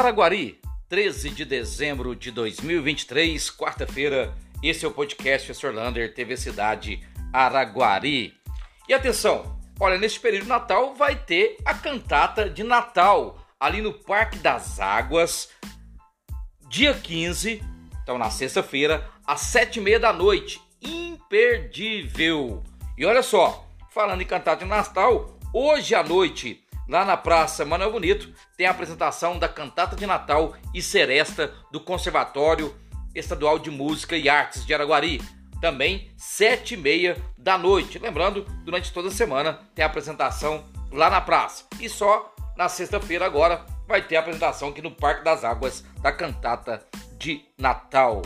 Araguari, 13 de dezembro de 2023, quarta-feira. Esse é o podcast Lander, TV Cidade Araguari. E atenção, olha, neste período de Natal vai ter a cantata de Natal ali no Parque das Águas, dia 15, então na sexta-feira, às sete e meia da noite. Imperdível! E olha só, falando em cantata de Natal, hoje à noite Lá na Praça Manuel Bonito tem a apresentação da cantata de Natal e seresta do Conservatório Estadual de Música e Artes de Araguari. Também sete e meia da noite. Lembrando, durante toda a semana tem a apresentação lá na praça. E só na sexta-feira agora vai ter a apresentação aqui no Parque das Águas da cantata de Natal.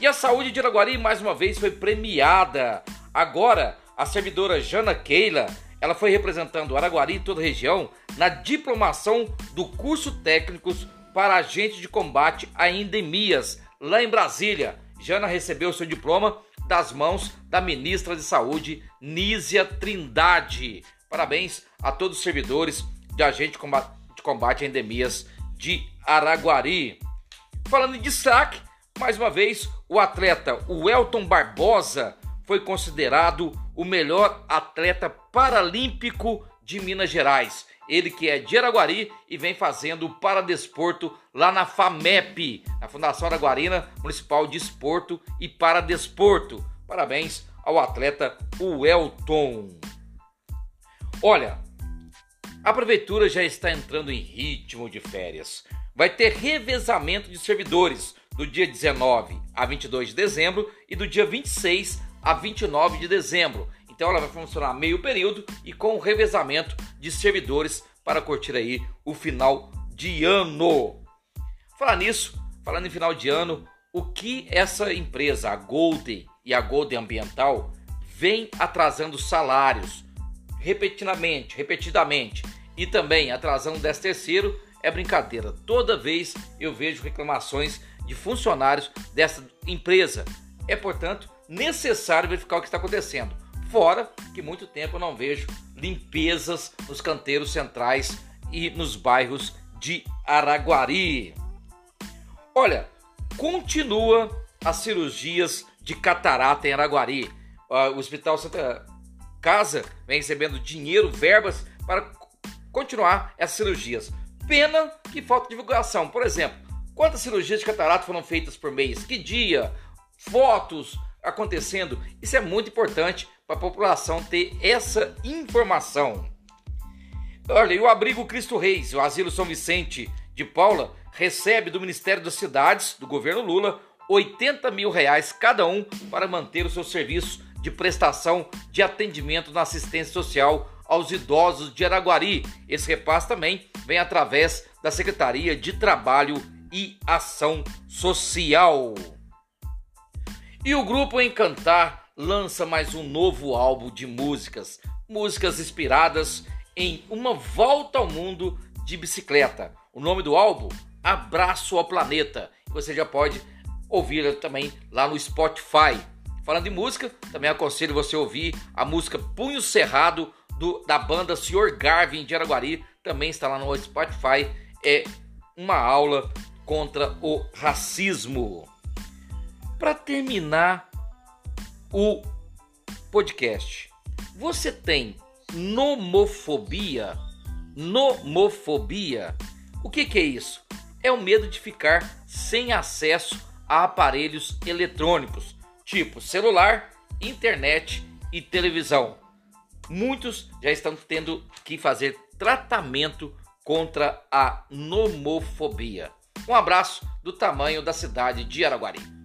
E a saúde de Araguari mais uma vez foi premiada. Agora, a servidora Jana Keila ela foi representando Araguari e toda a região na diplomação do curso técnicos para agentes de combate a endemias lá em Brasília. Jana recebeu seu diploma das mãos da ministra de Saúde, Nízia Trindade. Parabéns a todos os servidores de agente de combate a endemias de Araguari. Falando em destaque, mais uma vez, o atleta Welton Barbosa foi considerado o melhor atleta paralímpico de Minas Gerais. Ele que é de Araguari e vem fazendo paradesporto lá na FAMEP, na Fundação Araguarina Municipal de Esporto e Paradesporto. Parabéns ao atleta Welton. Olha, a prefeitura já está entrando em ritmo de férias. Vai ter revezamento de servidores do dia 19 a 22 de dezembro e do dia 26 a 29 de dezembro. Então ela vai funcionar meio período e com revezamento de servidores para curtir aí o final de ano. Falar nisso, falando em final de ano, o que essa empresa, a Golden e a Golden Ambiental, vem atrasando salários repetidamente, repetidamente e também atrasando 10 terceiro é brincadeira. Toda vez eu vejo reclamações de funcionários dessa empresa. É, portanto, necessário verificar o que está acontecendo. Fora que muito tempo eu não vejo limpezas nos canteiros centrais e nos bairros de Araguari. Olha, continua as cirurgias de catarata em Araguari. O Hospital Santa Casa vem recebendo dinheiro, verbas para continuar essas cirurgias. Pena que falta divulgação. Por exemplo, quantas cirurgias de catarata foram feitas por mês? Que dia? Fotos, acontecendo. Isso é muito importante para a população ter essa informação. Olha, e o abrigo Cristo Reis, o Asilo São Vicente de Paula, recebe do Ministério das Cidades, do governo Lula, 80 mil reais cada um para manter o seu serviço de prestação de atendimento na assistência social aos idosos de Araguari. Esse repasse também vem através da Secretaria de Trabalho e Ação Social. E o grupo Encantar lança mais um novo álbum de músicas, músicas inspiradas em uma volta ao mundo de bicicleta. O nome do álbum? Abraço ao Planeta. Você já pode ouvir também lá no Spotify. Falando em música, também aconselho você ouvir a música Punho Cerrado do, da banda Sr. Garvin de Araguari. Também está lá no Spotify. É uma aula contra o racismo para terminar o podcast, você tem nomofobia? Nomofobia? O que, que é isso? É o medo de ficar sem acesso a aparelhos eletrônicos, tipo celular, internet e televisão. Muitos já estão tendo que fazer tratamento contra a nomofobia. Um abraço do tamanho da cidade de Araguari.